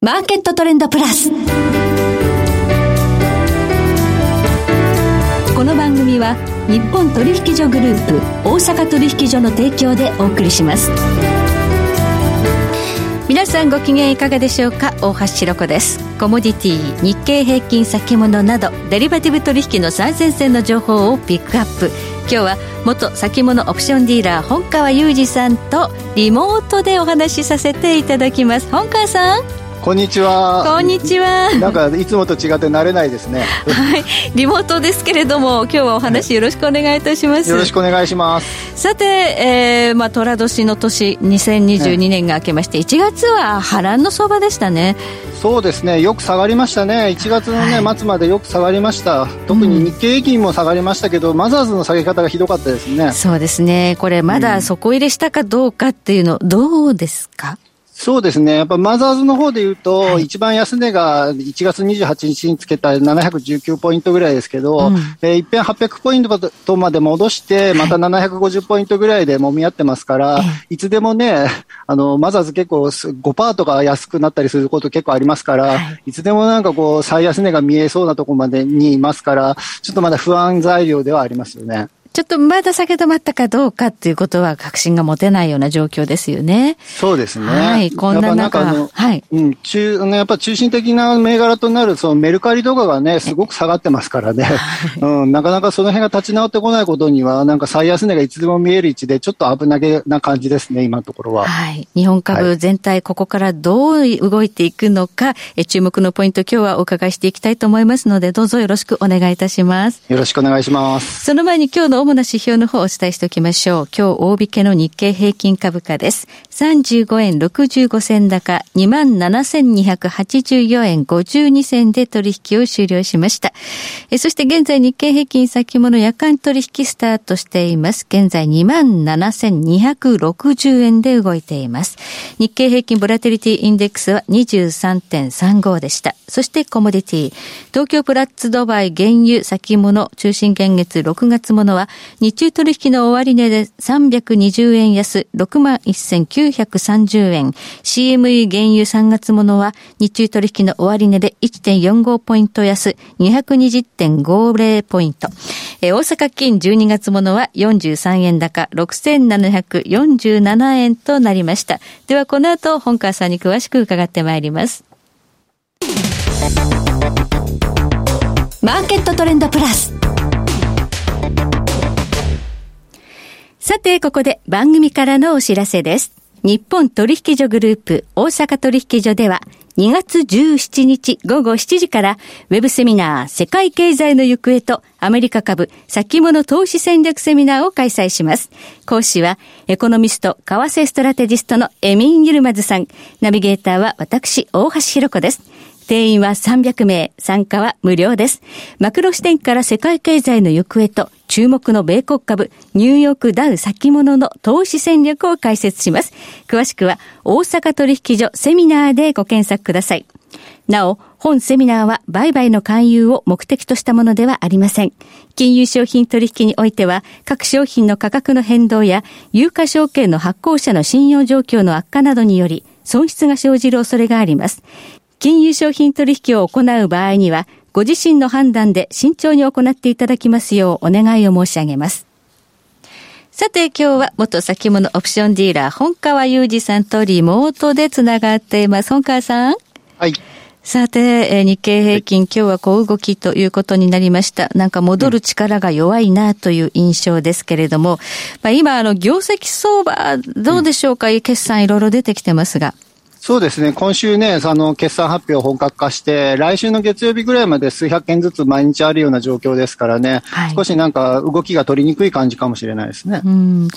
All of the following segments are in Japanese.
マーケットトレンドプラス。この番組は日本取引所グループ大阪取引所の提供でお送りします。皆さんご機嫌いかがでしょうか？大橋ひろ子です。コモディティ日経平均先物などデリバティブ取引の最前線の情報をピックアップ。今日は元先物オプションディーラー本川裕二さんとリモートでお話しさせていただきます。本川さん。こんにちは。こんにちは。なんかいつもと違って慣れないですね。はい、リモートですけれども、今日はお話よろしくお願いいたします。よろしくお願いします。さて、えー、まあ寅年の年2022年が明けまして、1月は波乱の相場でしたね。そうですね、よく下がりましたね、1月のね、はい、末までよく下がりました、特に日経平均も下がりましたけど、うん、マザーズの下げ方がひどかったですね。そうですね、これ、まだ底入れしたかどうかっていうの、どうですか？そうですね。やっぱマザーズの方で言うと、はい、一番安値が1月28日につけた719ポイントぐらいですけど、うん、えー、一遍800ポイントまで戻して、また750ポイントぐらいで揉み合ってますから、はい、いつでもね、あの、マザーズ結構5%とか安くなったりすること結構ありますから、はい、いつでもなんかこう、最安値が見えそうなところまでにいますから、ちょっとまだ不安材料ではありますよね。ちょっとまだ下げ止まったかどうかっていうことは確信が持てないような状況ですよね。そうですね。はい、こんな中、なはい。うん、中、やっぱ中心的な銘柄となる、そのメルカリとかがね、すごく下がってますからね。うん、なかなかその辺が立ち直ってこないことには、なんか最安値がいつでも見える位置で、ちょっと危なげな感じですね、今のところは。はい。日本株全体、ここからどう動いていくのか、え注目のポイント、今日はお伺いしていきたいと思いますので、どうぞよろしくお願いいたします。よろしくお願いします。その前に今日の主な指標の方をお伝えしておきましょう。今日大引けの日経平均株価です。35円65銭高、27,284円52銭で取引を終了しました。えそして現在日経平均先物夜間取引スタートしています。現在27,260円で動いています。日経平均ボラテリティインデックスは23.35でした。そしてコモディティ、東京プラッツドバイ原油先物中心現月6月ものは日中取引の終値で320円安、61,930円。CME 原油3月ものは、日中取引の終値で1.45ポイント安、220.50ポイント。え大阪金12月ものは43円高、6,747円となりました。ではこの後、本川さんに詳しく伺ってまいります。マーケットトレンドプラス。さて、ここで番組からのお知らせです。日本取引所グループ大阪取引所では2月17日午後7時からウェブセミナー世界経済の行方とアメリカ株先物投資戦略セミナーを開催します。講師はエコノミスト為替ストラテジストのエミン・ユルマズさん。ナビゲーターは私大橋弘子です。定員は300名、参加は無料です。マクロ視点から世界経済の行方と注目の米国株、ニューヨークダウ先物の投資戦略を解説します。詳しくは大阪取引所セミナーでご検索ください。なお、本セミナーは売買の勧誘を目的としたものではありません。金融商品取引においては、各商品の価格の変動や、有価証券の発行者の信用状況の悪化などにより、損失が生じる恐れがあります。金融商品取引を行う場合には、ご自身の判断で慎重に行っていただきますようお願いを申し上げます。さて今日は元先物オプションディーラー本川裕二さんとリモートでつながっています。本川さん。はい。さて、日経平均、はい、今日は小動きということになりました。なんか戻る力が弱いなという印象ですけれども、まあ、今、あの、業績相場、どうでしょうか、うん、決算いろいろ出てきてますが。そうですね、今週ね、あの決算発表本格化して、来週の月曜日ぐらいまで数百件ずつ毎日あるような状況ですからね、はい、少しなんか動きが取りにくい感じかもしれないですね。うん、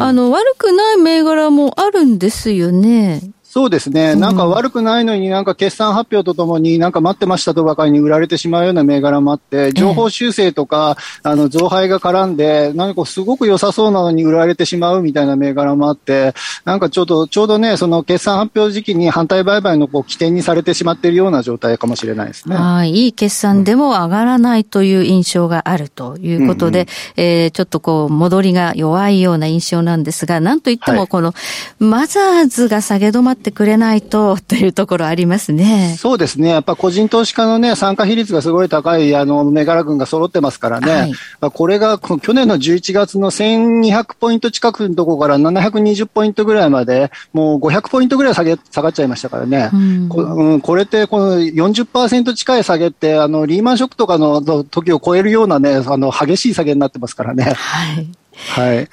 あの悪くない銘柄もあるんですよね。そうですね。なんか悪くないのになんか決算発表とともになんか待ってましたとばかりに売られてしまうような銘柄もあって、情報修正とか、あの、増配が絡んで、なんかすごく良さそうなのに売られてしまうみたいな銘柄もあって、なんかちょうど、ちょうどね、その決算発表時期に反対売買のこう起点にされてしまっているような状態かもしれないですね。はい。いい決算でも上がらないという印象があるということで、うんうん、えー、ちょっとこう、戻りが弱いような印象なんですが、なんといってもこの、マザーズが下げ止まってってくれないとというところありますね。そうですね。やっぱ個人投資家のね、参加比率がすごい高い、あの、銘柄群が揃ってますからね。はい、これが、去年の11月の1200ポイント近くのところから720ポイントぐらいまで、もう500ポイントぐらい下げ、下がっちゃいましたからね。うん、こうん、これって、この40%近い下げって、あの、リーマンショックとかの時を超えるようなね、あの、激しい下げになってますからね。はい。はい。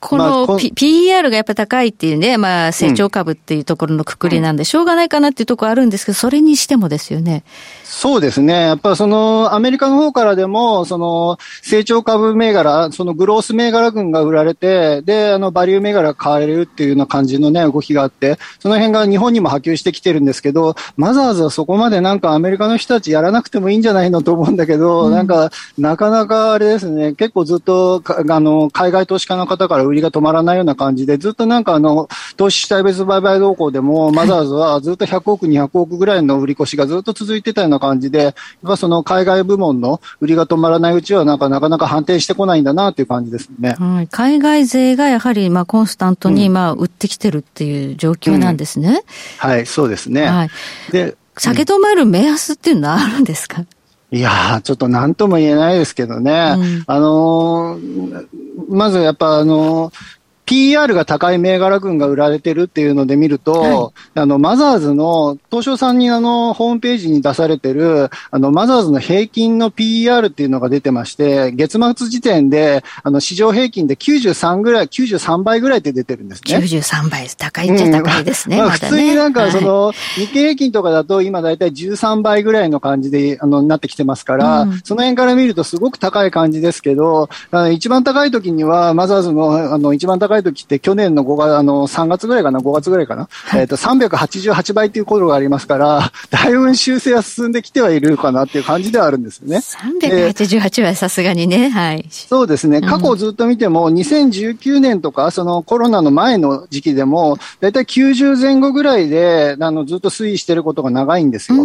この、まあ、PER がやっぱ高いっていうね、まあ、成長株っていうところのくくりなんで、しょうがないかなっていうところあるんですけど、それにしてもですよね。そうですね。やっぱその、アメリカの方からでも、その、成長株銘柄、そのグロース銘柄群が売られて、で、あの、バリュー銘柄が買われるっていうような感じのね、動きがあって、その辺が日本にも波及してきてるんですけど、マザーズはそこまでなんかアメリカの人たちやらなくてもいいんじゃないのと思うんだけど、うん、なんか、なかなかあれですね、結構ずっと、あの、海外投資家の方から売りが止まらないような感じで、ずっとなんかあの、投資主体別売買動向でも、マザーズはずっと100億、200億ぐらいの売り越しがずっと続いてたような感じで、やっぱその海外部門の売りが止まらないうちは、なんかなかなか反転してこないんだなっていう感じですね。はい、海外勢がやはり、まあ、コンスタントに、まあ、売ってきてるっていう状況なんですね。うん、はい、そうですね。はい。で、下げ止まる目安っていうのはあるんですか、いやー、ちょっと何とも言えないですけどね。うん、あのー、まずやっぱあのー PR が高い銘柄群が売られてるっていうので見ると、はい、あの、マザーズの、東証さんにあの、ホームページに出されてる、あの、マザーズの平均の PR っていうのが出てまして、月末時点で、あの、市場平均で93ぐらい、93倍ぐらいって出てるんですね。93倍、高いっちゃ高いですね。うん、まあ、普通になんか、その、はい、日経平均とかだと今だいたい13倍ぐらいの感じで、あの、なってきてますから、うん、その辺から見るとすごく高い感じですけど、一番高い時には、マザーズの、あの、一番高い時って去年の5月、あの、3月ぐらいかな、5月ぐらいかな、はい、えっ、ー、と、388倍っていうことがありますから、だいぶ修正は進んできてはいるかなっていう感じではあるんですよね。388はさすがにね、はい。そうですね。過去をずっと見ても、2019年とか、そのコロナの前の時期でも、だいたい90前後ぐらいで、あの、ずっと推移してることが長いんですよ。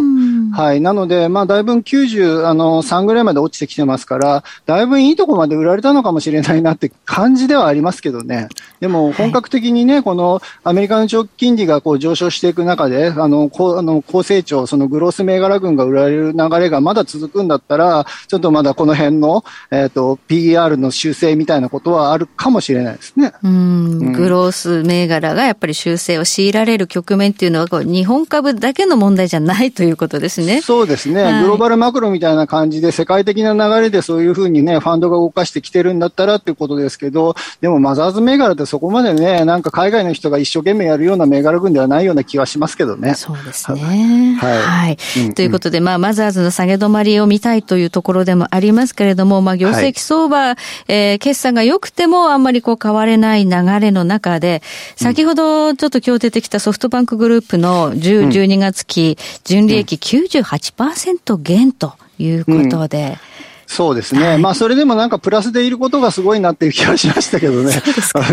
はい。なので、まあ、だいぶ90、あの、3ぐらいまで落ちてきてますから、だいぶいいとこまで売られたのかもしれないなって感じではありますけどね。でも、本格的にね、このアメリカの長期金利がこう上昇していく中で、あの、高あの高成長、そのグロース銘柄群が売られる流れがまだ続くんだったら、ちょっとまだこの辺の、えっ、ー、と、PER の修正みたいなことはあるかもしれないですね。うん、グロース銘柄がやっぱり修正を強いられる局面っていうのは、こう日本株だけの問題じゃないということですね。そうですね、はい、グローバルマクロみたいな感じで、世界的な流れでそういうふうにね、ファンドが動かしてきてるんだったらっていうことですけど、でもマザーズ銘柄ってそこまでね、なんか海外の人が一生懸命やるような銘柄群ではないような気はしますけどね。そうですね。はい。はい。うんうん、ということで、まあ、マザーズの下げ止まりを見たいというところでもありますけれども、まあ、業績相場、はい、えー、決算が良くてもあんまりこう変われない流れの中で、先ほどちょっと今日出てきたソフトバンクグループの10、12月期、純利益98%減ということで、うんそうですね。はい、まあ、それでもなんかプラスでいることがすごいなっていう気がしましたけどね。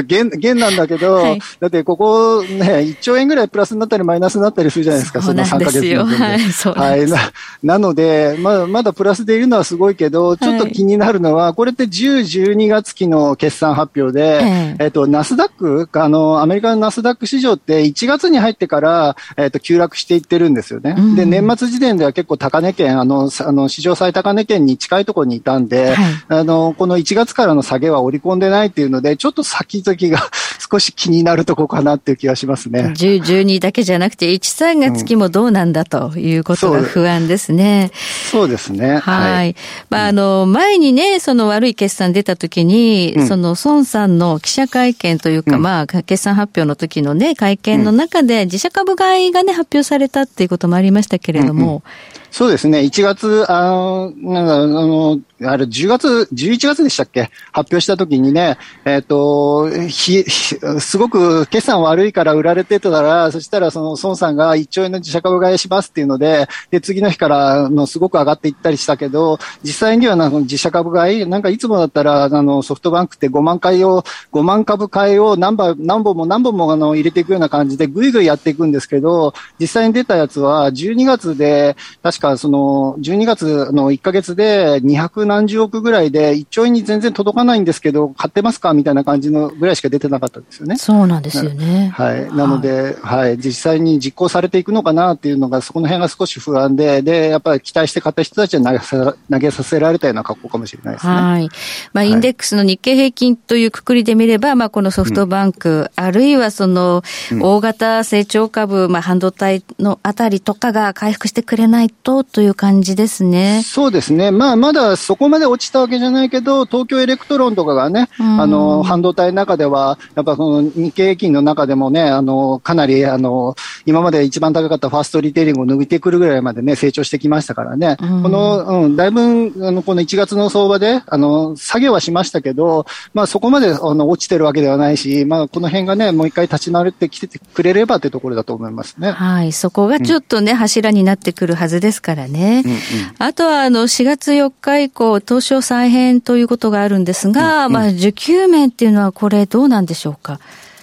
減、減なんだけど、はい、だってここね、1兆円ぐらいプラスになったりマイナスになったりするじゃないですか、その3ヶ月のはい、そうはい。な、なので、まあ、まだプラスでいるのはすごいけど、ちょっと気になるのは、これって10、12月期の決算発表で、えっと、ナスダック、あの、アメリカのナスダック市場って1月に入ってから、えっと、急落していってるんですよね。うん、で、年末時点では結構高値圏、あの、あの、史上最高値圏に近いところにいたんで、はい、あの、この1月からの下げは織り込んでないっていうので、ちょっと先々が 少し気になるとこかなっていう気がしますね。10、12だけじゃなくて、1、3月期もどうなんだということが不安ですね。うん、そうですね。はい。はい、まあ、あの、前にね、その悪い決算出た時に、うん、その孫さんの記者会見というか、うん、まあ、決算発表の時のね、会見の中で自社株買いがね、発表されたっていうこともありましたけれども、うんうんそうですね。1月、あの、なんか、あの、あれ、10月、11月でしたっけ？発表した時にね、えっ、ー、と、ひ、すごく決算悪いから売られてたら、そしたらその孫さんが1兆円の自社株買いしますっていうので、で、次の日からのすごく上がっていったりしたけど、実際にはなんか自社株買い、なんかいつもだったら、あの、ソフトバンクって5万回を、5万株買いを何本何本も何本もあの入れていくような感じでぐいぐいやっていくんですけど、実際に出たやつは12月で、確かその12月の1か月で200何十億ぐらいで1兆円に全然届かないんですけど、買ってますかみたいな感じのぐらいしか出てなかったんですよね。そうなんですよね。はい。なので、はい、はい、実際に実行されていくのかなっていうのが、そこの辺が少し不安で、で、やっぱり期待して買った人たちは投げさ投げさせられたような格好かもしれないですね。はい。まあ、インデックスの日経平均というくくりで見れば、まあ、このソフトバンク、うん、あるいはその、大型成長株、まあ、半導体のあたりとかが回復してくれないとという感じですね。そうですね。まあ、まだそこまで落ちたわけじゃないけど、東京エレクトロンとかがね、あの、半導体の中では、やっぱその日経平均の中でもね、あの、かなり、あの、今まで一番高かったファーストリテイリングを抜いてくるぐらいまでね、成長してきましたからね。この、うん、だいぶ、あの、この1月の相場で、あの、下げはしましたけど、まあそこまで、あの、落ちてるわけではないし、まあこの辺がね、もう一回立ち直ってきてくれればってところだと思いますね。はい。そこがちょっとね、うん、柱になってくるはずですからね。うんうん、あとは、あの、4月4日以降、東証再編ということがあるんですが、うんうん、まあ、需給面っていうのはこれどうなんでしょうか？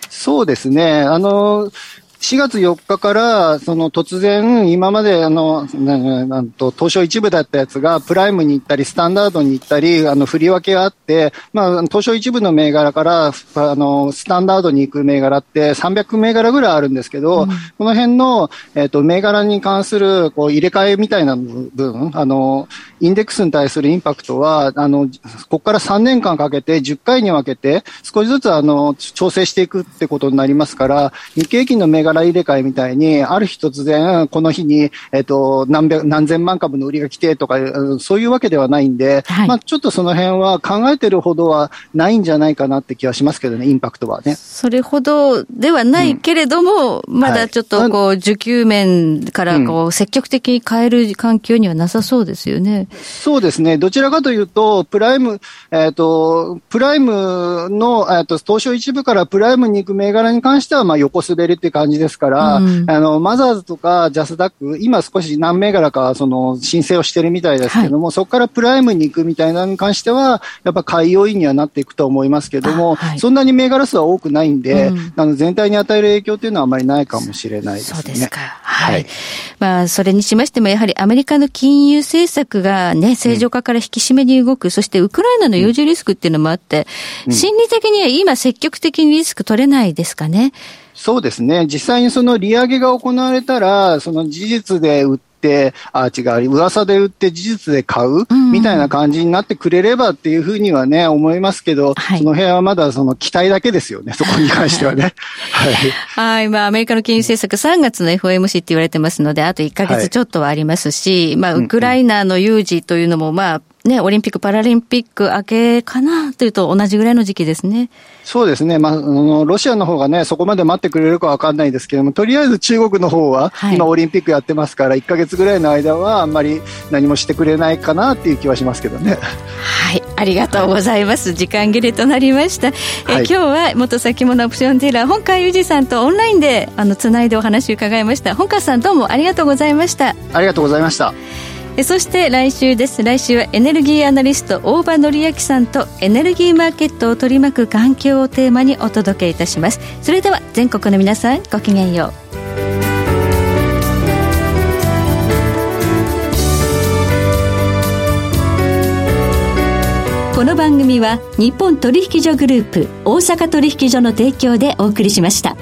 そうですね。あの、4月4日から、その突然、今まであの、なんと、東証一部だったやつが、プライムに行ったり、スタンダードに行ったり、あの、振り分けがあって、まあ、東証一部の銘柄から、あの、スタンダードに行く銘柄って300銘柄ぐらいあるんですけど、うん、この辺の、えっ、ー、と、銘柄に関する、こう、入れ替えみたいな部分、あの、インデックスに対するインパクトは、あの、ここから3年間かけて10回に分けて、少しずつ、あの、調整していくってことになりますから、日経平均の銘柄入れ替えみたいに、ある日突然、この日に、えっ、と、何百、何千万株の売りが来てとか、そういうわけではないんで、はい、まあ、ちょっとその辺は考えてるほどはないんじゃないかなって気はしますけどね、インパクトはね。それほどではないけれども、うん、まだちょっとこう、需給面からこう、積極的に変える環境にはなさそうですよね。そうですね。どちらかというと、プライム、えっ、ー、と、プライムの、えっ、ー、と、東証一部からプライムに行く銘柄に関しては、まあ、横滑りって感じですから、うん、あの、マザーズとかジャスダック、今少し何銘柄か、その、申請をしてるみたいですけども、はい、そこからプライムに行くみたいなのに関しては、やっぱ買い要因にはなっていくと思いますけども、はい、そんなに銘柄数は多くないんで、うん、あの、全体に与える影響っていうのはあまりないかもしれないですね。そうですか。はい。はい、まあ、それにしましても、やはりアメリカの金融政策がね、正常化から引き締めに動く、そしてウクライナの有事リスクっていうのもあって、心理的には今積極的にリスク取れないですかね。そうですね。実際にその利上げが行われたら、その事実で売って、あ、違う、噂で売って事実で買う、みたいな感じになってくれればっていうふうにはね、思いますけど、はい、その辺はまだその期待だけですよね、そこに関してはね。はい。はい、まあ、アメリカの金融政策3月の FOMC って言われてますので、あと1ヶ月ちょっとはありますし、はい、まあ、ウクライナの有事というのも、まあ、ね、オリンピック・パラリンピック明けかなというと同じぐらいの時期ですね。そうですね。まあ、ロシアの方がね、そこまで待ってくれるかわかんないですけども、とりあえず中国の方は、今オリンピックやってますから、1ヶ月ぐらいの間はあんまり何もしてくれないかなっていう気はしますけどね。はい。ありがとうございます。時間切れとなりました。え、はい、今日は元先物オプションディーラー、本川裕二さんとオンラインで、あの、つないでお話を伺いました。本川さんどうもありがとうございました。ありがとうございました。そして来週です。来週はエネルギーアナリスト大場紀明さんとエネルギーマーケットを取り巻く環境をテーマにお届けいたします。それでは全国の皆さんごきげんよう。この番組は日本取引所グループ大阪取引所の提供でお送りしました。